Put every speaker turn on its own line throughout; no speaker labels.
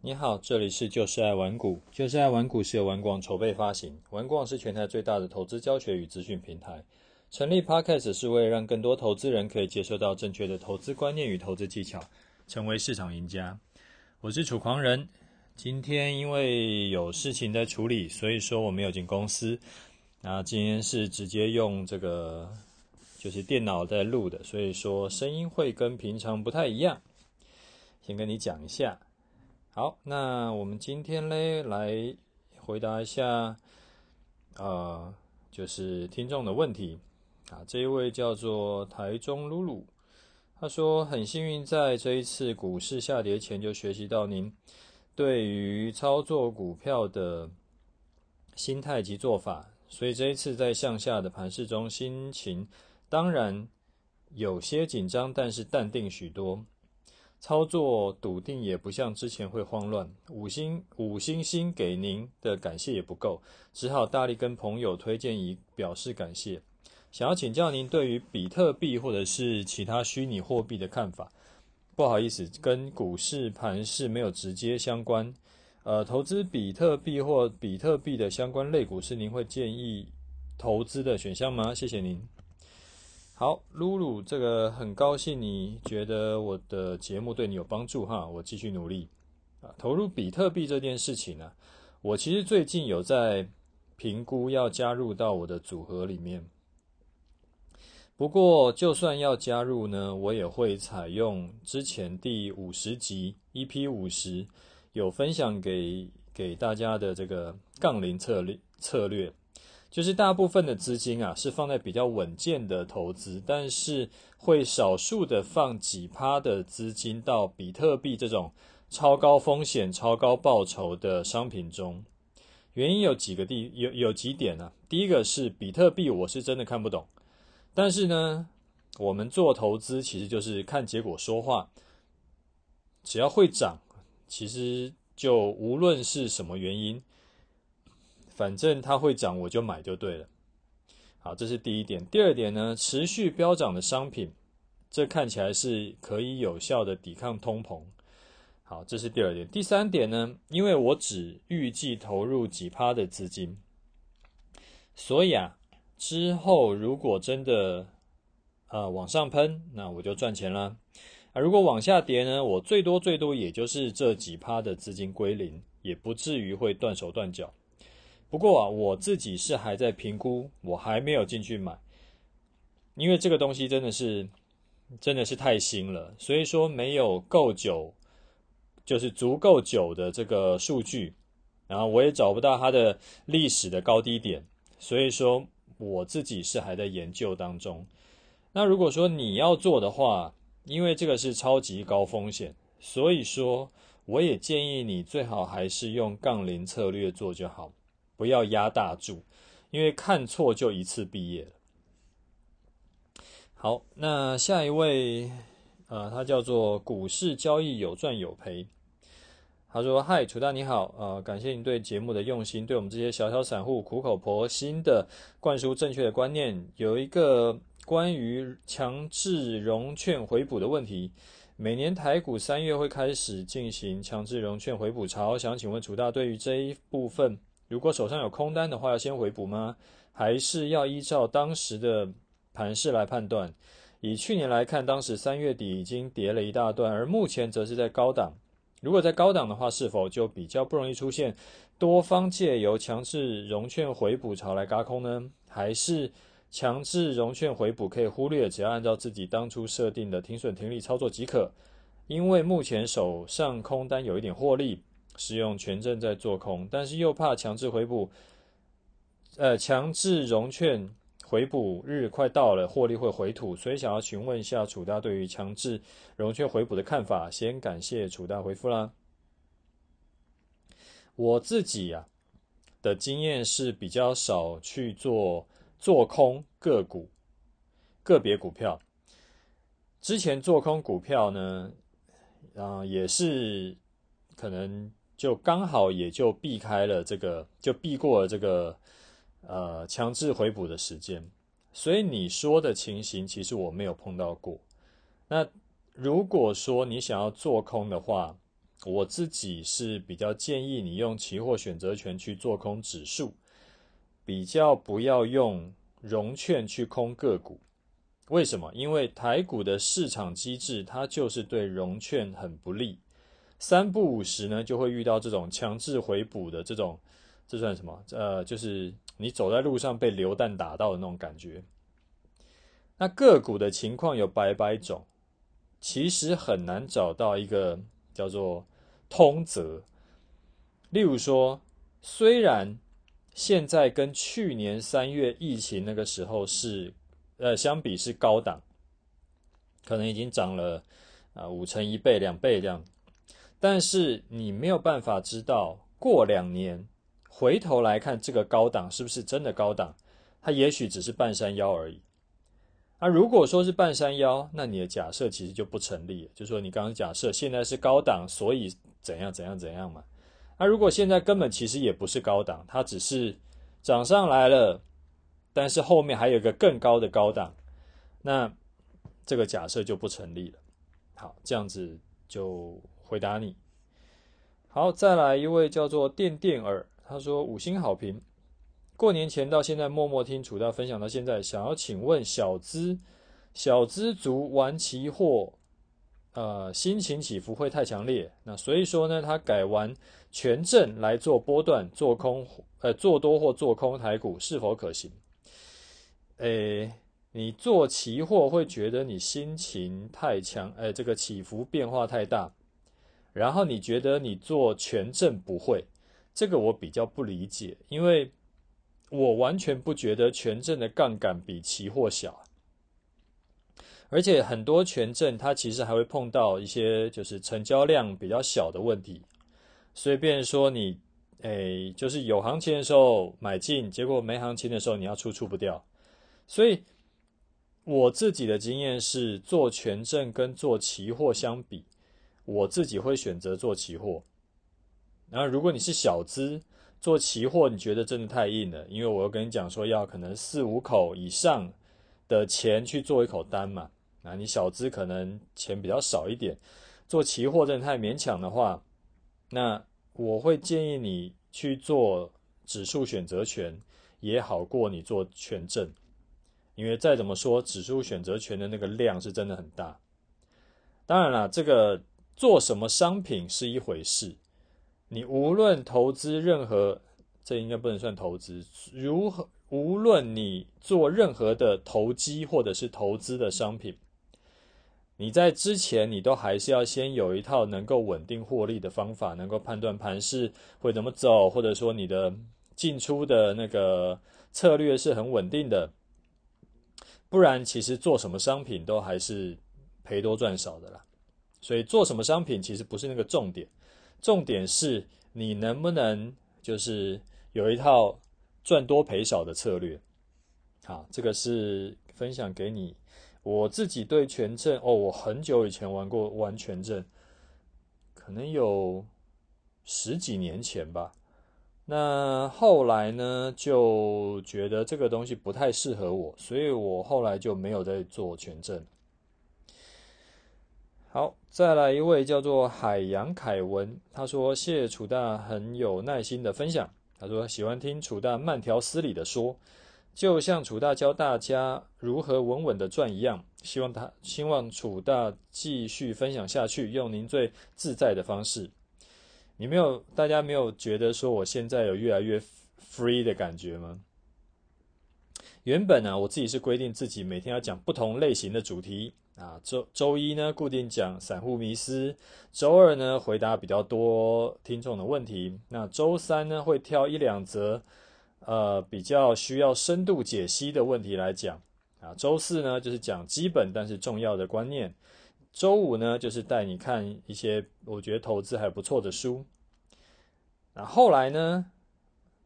你好，这里是就是爱玩股。就是爱玩股是由玩广筹备发行，玩广是全台最大的投资教学与资讯平台。成立 Podcast 是为了让更多投资人可以接受到正确的投资观念与投资技巧，成为市场赢家。我是楚狂人，今天因为有事情在处理，所以说我没有进公司。那今天是直接用这个就是电脑在录的，所以说声音会跟平常不太一样。先跟你讲一下。好，那我们今天呢，来回答一下，呃，就是听众的问题啊。这一位叫做台中露露，他说很幸运在这一次股市下跌前就学习到您对于操作股票的心态及做法，所以这一次在向下的盘市中，心情当然有些紧张，但是淡定许多。操作笃定，也不像之前会慌乱。五星五星星给您的感谢也不够，只好大力跟朋友推荐以表示感谢。想要请教您对于比特币或者是其他虚拟货币的看法。不好意思，跟股市盘势没有直接相关。呃，投资比特币或比特币的相关类股是您会建议投资的选项吗？谢谢您。好，露露，这个很高兴你觉得我的节目对你有帮助哈，我继续努力啊。投入比特币这件事情呢、啊，我其实最近有在评估要加入到我的组合里面。不过，就算要加入呢，我也会采用之前第五十集 EP 五十有分享给给大家的这个杠铃策略策略。就是大部分的资金啊，是放在比较稳健的投资，但是会少数的放几趴的资金到比特币这种超高风险、超高报酬的商品中。原因有几个地有有几点呢、啊？第一个是比特币，我是真的看不懂。但是呢，我们做投资其实就是看结果说话，只要会涨，其实就无论是什么原因。反正它会涨，我就买就对了。好，这是第一点。第二点呢，持续飙涨的商品，这看起来是可以有效的抵抗通膨。好，这是第二点。第三点呢，因为我只预计投入几趴的资金，所以啊，之后如果真的呃往上喷，那我就赚钱了。啊，如果往下跌呢，我最多最多也就是这几趴的资金归零，也不至于会断手断脚。不过啊，我自己是还在评估，我还没有进去买，因为这个东西真的是真的是太新了，所以说没有够久，就是足够久的这个数据，然后我也找不到它的历史的高低点，所以说我自己是还在研究当中。那如果说你要做的话，因为这个是超级高风险，所以说我也建议你最好还是用杠铃策略做就好。不要压大注，因为看错就一次毕业了。好，那下一位，呃，他叫做股市交易有赚有赔。他说：“嗨，楚大你好，呃，感谢您对节目的用心，对我们这些小小散户苦口婆心的灌输正确的观念。有一个关于强制融券回补的问题，每年台股三月会开始进行强制融券回补潮，想请问楚大对于这一部分。”如果手上有空单的话，要先回补吗？还是要依照当时的盘势来判断？以去年来看，当时三月底已经跌了一大段，而目前则是在高档。如果在高档的话，是否就比较不容易出现多方借由强制融券回补潮来轧空呢？还是强制融券回补可以忽略，只要按照自己当初设定的停损停利操作即可？因为目前手上空单有一点获利。使用权证在做空，但是又怕强制回补，呃，强制融券回补日快到了，获利会回吐，所以想要询问一下楚大对于强制融券回补的看法。先感谢楚大回复啦。我自己呀、的经验是比较少去做做空个股、个别股票。之前做空股票呢，啊、也是可能。就刚好也就避开了这个，就避过了这个，呃，强制回补的时间。所以你说的情形，其实我没有碰到过。那如果说你想要做空的话，我自己是比较建议你用期货选择权去做空指数，比较不要用融券去空个股。为什么？因为台股的市场机制它就是对融券很不利，三不五时呢就会遇到这种强制回补的这种，这算什么？呃，就是你走在路上被流弹打到的那种感觉。那个股的情况有百百种，其实很难找到一个。叫做通则，例如说，虽然现在跟去年三月疫情那个时候是，呃，相比是高档，可能已经涨了啊、呃、五成一倍两倍这样，但是你没有办法知道过两年回头来看这个高档是不是真的高档，它也许只是半山腰而已。啊，如果说是半山腰，那你的假设其实就不成立了。就说，你刚刚假设现在是高档，所以怎样怎样怎样嘛。那如果现在根本其实也不是高档，它只是涨上来了，但是后面还有一个更高的高档，那这个假设就不成立了。好，这样子就回答你。好，再来一位叫做电电耳，他说五星好评。过年前到现在默默听楚大分享到现在，想要请问小资小资族玩期货，呃，心情起伏会太强烈，那所以说呢，他改玩权证来做波段做空，呃，做多或做空台股是否可行？诶，你做期货会觉得你心情太强，诶，这个起伏变化太大，然后你觉得你做权证不会，这个我比较不理解，因为。我完全不觉得权证的杠杆比期货小，而且很多权证它其实还会碰到一些就是成交量比较小的问题，所以变说你，诶，就是有行情的时候买进，结果没行情的时候你要出出不掉，所以我自己的经验是做权证跟做期货相比，我自己会选择做期货，然后如果你是小资。做期货，你觉得真的太硬了，因为我又跟你讲说要可能四五口以上的钱去做一口单嘛，啊，你小资可能钱比较少一点，做期货真的太勉强的话，那我会建议你去做指数选择权，也好过你做权证，因为再怎么说，指数选择权的那个量是真的很大。当然了，这个做什么商品是一回事。你无论投资任何，这应该不能算投资。如何，无论你做任何的投机或者是投资的商品，你在之前你都还是要先有一套能够稳定获利的方法，能够判断盘势会怎么走，或者说你的进出的那个策略是很稳定的。不然，其实做什么商品都还是赔多赚少的啦。所以做什么商品其实不是那个重点。重点是你能不能就是有一套赚多赔少的策略，好，这个是分享给你。我自己对权证哦，我很久以前玩过玩权证，可能有十几年前吧。那后来呢，就觉得这个东西不太适合我，所以我后来就没有再做权证。好，再来一位叫做海洋凯文，他说：“谢楚大很有耐心的分享。他说喜欢听楚大慢条斯理的说，就像楚大教大家如何稳稳的赚一样。希望他希望楚大继续分享下去，用您最自在的方式。你没有，大家没有觉得说我现在有越来越 free 的感觉吗？原本呢、我自己是规定自己每天要讲不同类型的主题。”啊，周周一呢，固定讲散户迷思；周二呢，回答比较多听众的问题。那周三呢，会挑一两则，呃，比较需要深度解析的问题来讲。啊，周四呢，就是讲基本但是重要的观念。周五呢，就是带你看一些我觉得投资还不错的书。那后来呢，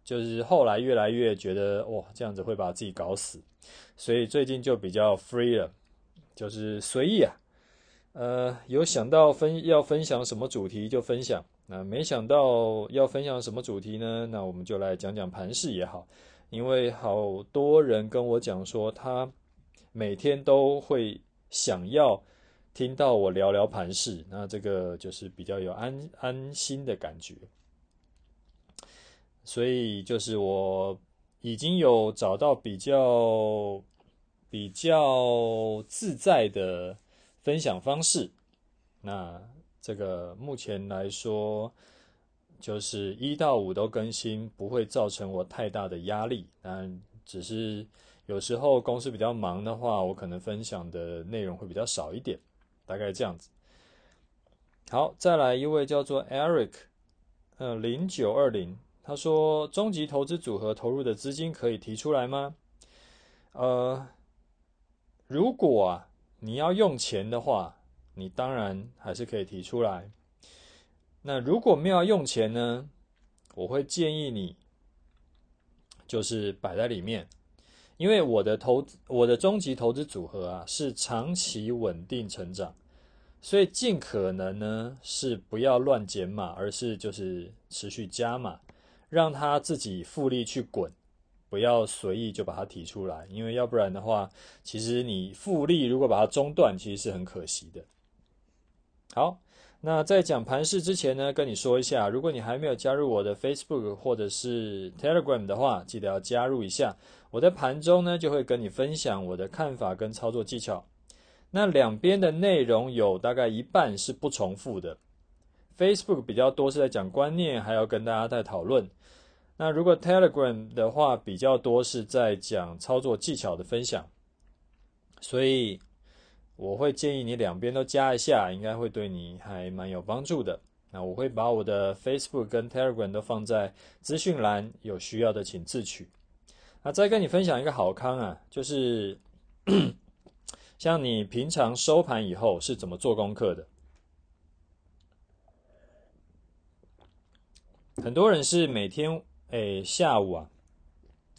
就是后来越来越觉得哇，这样子会把自己搞死，所以最近就比较 free 了。就是随意啊，呃，有想到分要分享什么主题就分享，那没想到要分享什么主题呢？那我们就来讲讲盘势也好，因为好多人跟我讲说，他每天都会想要听到我聊聊盘势，那这个就是比较有安安心的感觉。所以就是我已经有找到比较比较自在的分享方式。那这个目前来说，就是一到五都更新，不会造成我太大的压力。但只是有时候公司比较忙的话，我可能分享的内容会比较少一点，大概这样子。好，再来一位叫做 Eric，呃，零九二零。他说：“终极投资组合投入的资金可以提出来吗？呃，如果啊你要用钱的话，你当然还是可以提出来。那如果没有用钱呢？我会建议你就是摆在里面，因为我的投我的终极投资组合啊是长期稳定成长，所以尽可能呢是不要乱减码，而是就是持续加码。”让它自己复利去滚，不要随意就把它提出来，因为要不然的话，其实你复利如果把它中断，其实是很可惜的。好，那在讲盘势之前呢，跟你说一下，如果你还没有加入我的 Facebook 或者是 Telegram 的话，记得要加入一下。我在盘中呢，就会跟你分享我的看法跟操作技巧。那两边的内容有大概一半是不重复的。Facebook 比较多是在讲观念，还要跟大家在讨论。那如果 Telegram 的话，比较多是在讲操作技巧的分享，所以我会建议你两边都加一下，应该会对你还蛮有帮助的。那我会把我的 Facebook 跟 Telegram 都放在资讯栏，有需要的请自取。那再跟你分享一个好康啊，就是 像你平常收盘以后是怎么做功课的？很多人是每天。诶，下午啊，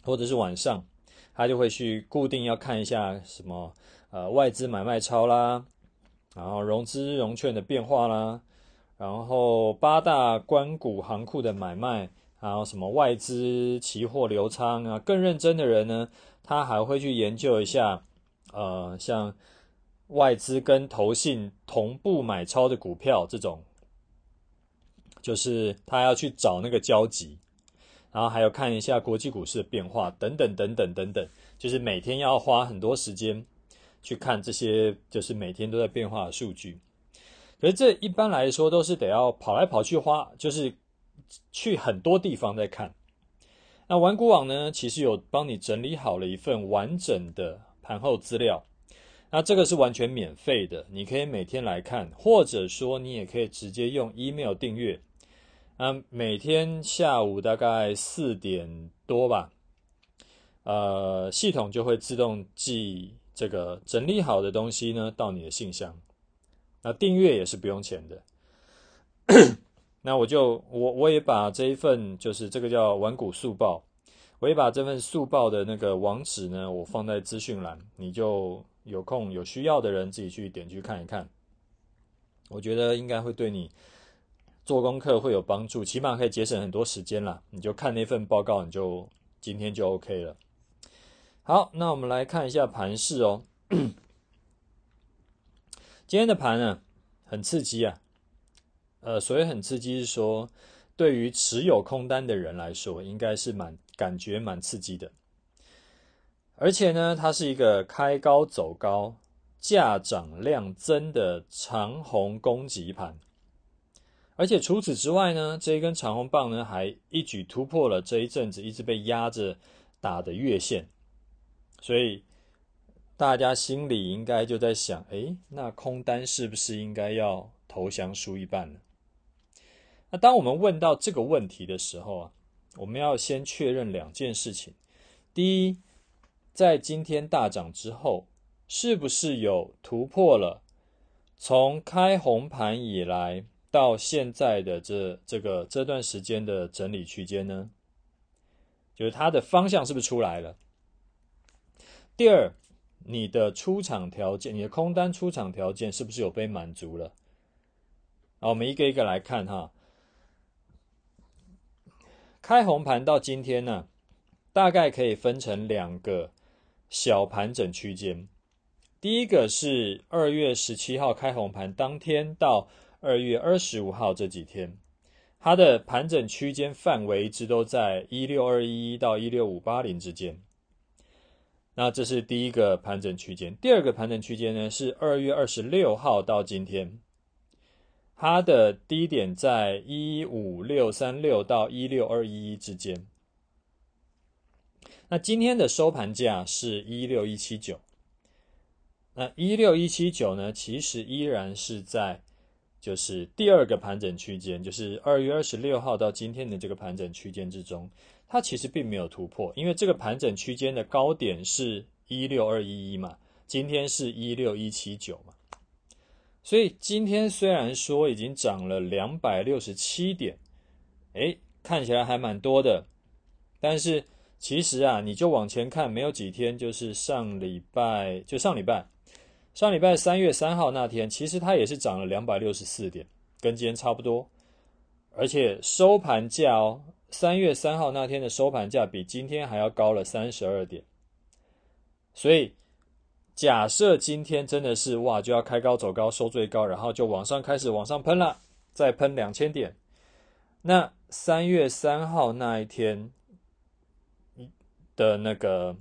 或者是晚上，他就会去固定要看一下什么呃外资买卖超啦，然后融资融券的变化啦，然后八大关股行库的买卖，还有什么外资期货流仓啊。更认真的人呢，他还会去研究一下，呃，像外资跟投信同步买超的股票这种，就是他要去找那个交集。然后还有看一下国际股市的变化，等等等等等等，就是每天要花很多时间去看这些，就是每天都在变化的数据。可是这一般来说都是得要跑来跑去花，就是去很多地方在看。那玩股网呢，其实有帮你整理好了一份完整的盘后资料，那这个是完全免费的，你可以每天来看，或者说你也可以直接用 email 订阅。啊，每天下午大概四点多吧，呃，系统就会自动寄这个整理好的东西呢到你的信箱。那订阅也是不用钱的。那我就我我也把这一份就是这个叫玩股速报，我也把这份速报的那个网址呢，我放在资讯栏，你就有空有需要的人自己去点去看一看。我觉得应该会对你。做功课会有帮助，起码可以节省很多时间啦。你就看那份报告，你就今天就 OK 了。好，那我们来看一下盘势哦。今天的盘呢，很刺激啊。呃，所谓很刺激是说，对于持有空单的人来说，应该是蛮感觉蛮刺激的。而且呢，它是一个开高走高、价涨量增的长红攻击盘。而且除此之外呢，这一根长红棒呢，还一举突破了这一阵子一直被压着打的月线，所以大家心里应该就在想：诶，那空单是不是应该要投降输一半呢？那当我们问到这个问题的时候啊，我们要先确认两件事情：第一，在今天大涨之后，是不是有突破了从开红盘以来，到现在的这这个这段时间的整理区间呢，就是它的方向是不是出来了？第二，你的出场条件，你的空单出场条件是不是有被满足了？好，我们一个一个来看哈。开红盘到今天呢，大概可以分成两个小盘整区间。第一个是二月十七号开红盘当天到二月二十五号这几天，它的盘整区间范围一直都在一六二一到一六五八零之间。那这是第一个盘整区间。第二个盘整区间呢，是二月二十六号到今天，它的低点在一五六三六到一六二一之间。那今天的收盘价是一六一七九。那一六一七九呢，其实依然是在就是第二个盘整区间，就是二月二十六号到今天的这个盘整区间之中，它其实并没有突破，因为这个盘整区间的高点是一六二一一嘛，今天是一六一七九嘛，所以今天虽然说已经涨了两百六十七点，诶，看起来还蛮多的，但是其实啊，你就往前看，没有几天，就是上礼拜，就上礼拜。上礼拜三月三号那天，其实它也是涨了两百六十四点，跟今天差不多。而且收盘价哦，三月三号那天的收盘价比今天还要高了三十二点。所以假设今天真的是哇，就要开高走高，收最高，然后就往上开始往上喷了，再喷两千点。那三月三号那一天的那个。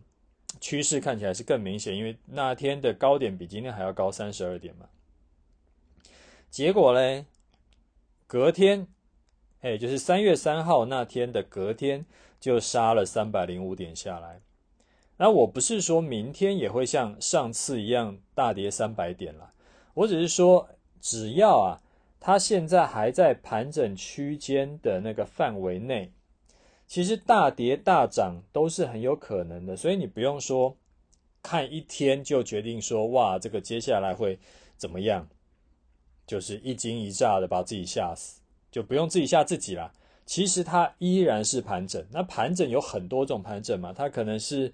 趋势看起来是更明显，因为那天的高点比今天还要高三十二点嘛。结果嘞，隔天，哎，就是三月三号那天的隔天，就杀了三百零五点下来。那我不是说明天也会像上次一样大跌三百点了，我只是说，只要啊，它现在还在盘整区间的那个范围内。其实大跌大涨都是很有可能的，所以你不用说看一天就决定说哇，这个接下来会怎么样，就是一惊一乍的把自己吓死，就不用自己吓自己啦。其实它依然是盘整，那盘整有很多种盘整嘛，它可能是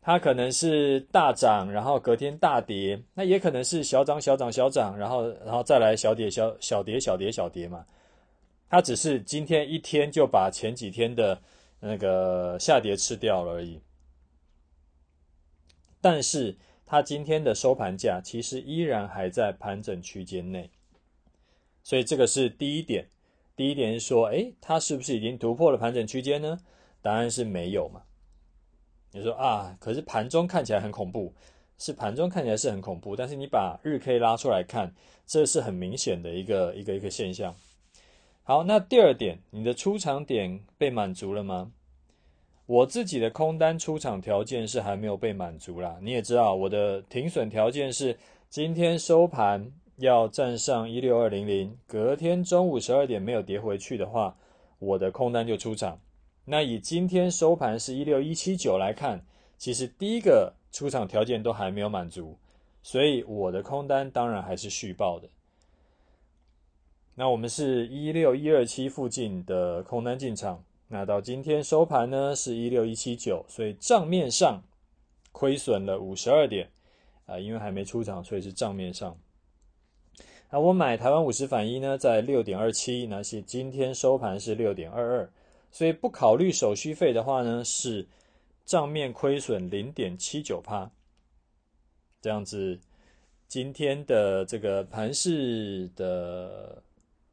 它可能是大涨，然后隔天大跌，那也可能是小涨小涨小涨，然后然后再来小跌小小跌小跌小跌嘛。它只是今天一天就把前几天的那个下跌吃掉了而已，但是它今天的收盘价其实依然还在盘整区间内，所以这个是第一点。第一点是说，诶，它是不是已经突破了盘整区间呢？答案是没有嘛。你说啊，可是盘中看起来很恐怖，是盘中看起来是很恐怖，但是你把日 K 拉出来看，这是很明显的一个一个一个现象。好，那第二点，你的出场点被满足了吗？我自己的空单出场条件是还没有被满足啦。你也知道，我的停损条件是今天收盘要站上一六二零零，隔天中午十二点没有跌回去的话，我的空单就出场。那以今天收盘是一六一七九来看，其实第一个出场条件都还没有满足，所以我的空单当然还是续报的。那我们是一六一二七附近的空单进场，那到今天收盘呢是一六一七九，所以账面上亏损了五十二点啊，因为还没出场，所以是账面上。那我买台湾五十反一呢，在六点二七，那是今天收盘是六点二二，所以不考虑手续费的话呢，是账面亏损零点七九趴，这样子，今天的这个盘势的。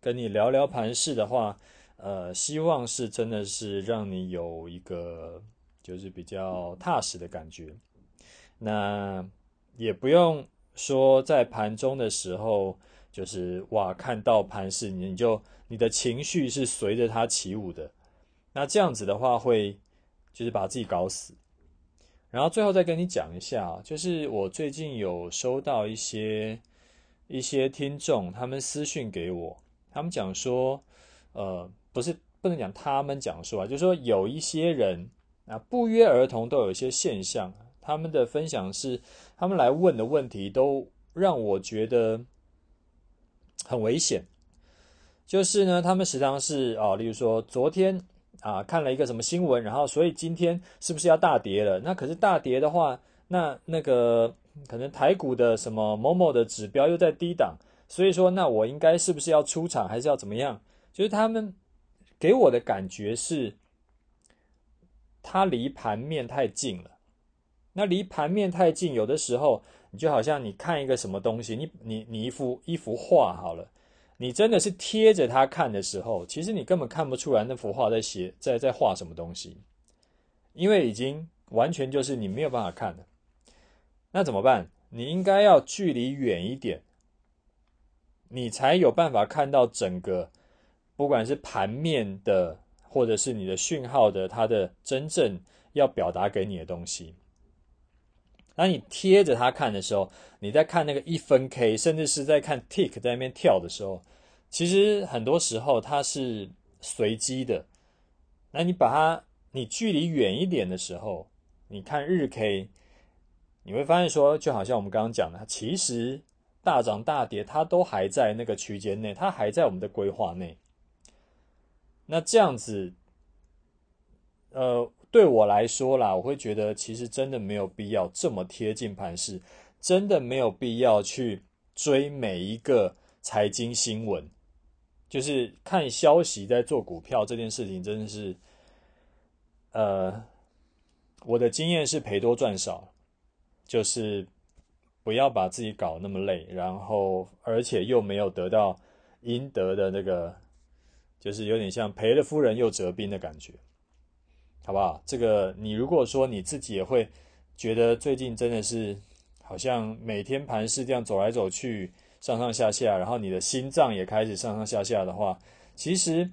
跟你聊聊盘市的话，呃，希望是真的是让你有一个就是比较踏实的感觉。那也不用说在盘中的时候，就是哇，看到盘市你就你的情绪是随着它起舞的。那这样子的话会就是把自己搞死。然后最后再跟你讲一下，就是我最近有收到一些一些听众他们私讯给我。他们讲说，呃，不是不能讲他们讲说啊，就是说有一些人啊，不约而同都有一些现象。他们的分享是，他们来问的问题都让我觉得很危险。就是呢，他们时常是啊，例如说昨天啊看了一个什么新闻，然后所以今天是不是要大跌了？那可是大跌的话，那那个可能台股的什么某某的指标又在低档。所以说，那我应该是不是要出场，还是要怎么样？就是他们给我的感觉是，他离盘面太近了。那离盘面太近，有的时候你就好像你看一个什么东西，你你你一幅一幅画好了，你真的是贴着它看的时候，其实你根本看不出来那幅画在写在在画什么东西，因为已经完全就是你没有办法看了。那怎么办？你应该要距离远一点，你才有办法看到整个，不管是盘面的，或者是你的讯号的，它的真正要表达给你的东西。当你贴着它看的时候，你在看那个一分 K，甚至是在看 Tick 在那边跳的时候，其实很多时候它是随机的。那你把它，你距离远一点的时候，你看日 K，你会发现说，就好像我们刚刚讲的，其实大涨大跌它都还在那个区间内，它还在我们的规划内。那这样子，呃。对我来说啦，我会觉得其实真的没有必要这么贴近盘势，真的没有必要去追每一个财经新闻，就是看消息在做股票这件事情，真的是，呃，我的经验是赔多赚少，就是不要把自己搞那么累，然后而且又没有得到应得的那个，就是有点像赔了夫人又折兵的感觉。好不好？这个你如果说你自己也会觉得最近真的是好像每天盘是这样走来走去，上上下下，然后你的心脏也开始上上下下的话，其实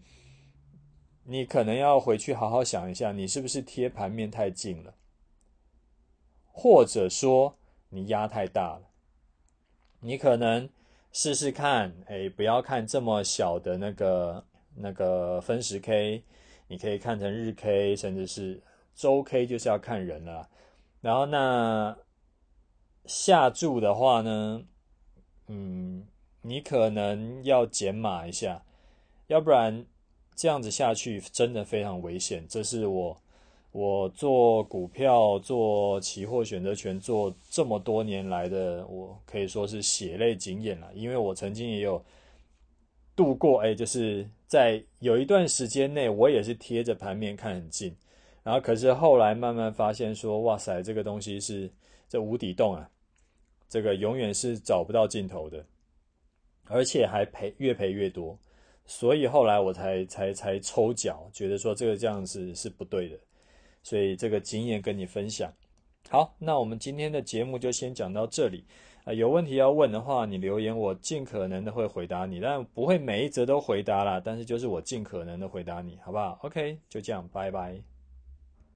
你可能要回去好好想一下，你是不是贴盘面太近了，或者说你压太大了？你可能试试看，哎，不要看这么小的那个那个分时 K。你可以看成日 K，甚至是周 K，就是要看人了。然后那下注的话呢，嗯，你可能要减码一下，要不然这样子下去真的非常危险。这是我我做股票、做期货选择权做这么多年来的，我可以说是血泪经验了，因为我曾经也有。度过哎，就是在有一段时间内，我也是贴着盘面看很近，然后可是后来慢慢发现说，哇塞，这个东西是这无底洞啊，这个永远是找不到尽头的，而且还赔越赔越多，所以后来我才才才抽脚，觉得说这个这样子是不对的，所以这个经验跟你分享。好，那我们今天的节目就先讲到这里。啊，有问题要问的话，你留言，我尽可能的会回答你，但不会每一则都回答啦，但是就是我尽可能的回答你，好不好？OK，就这样，拜拜。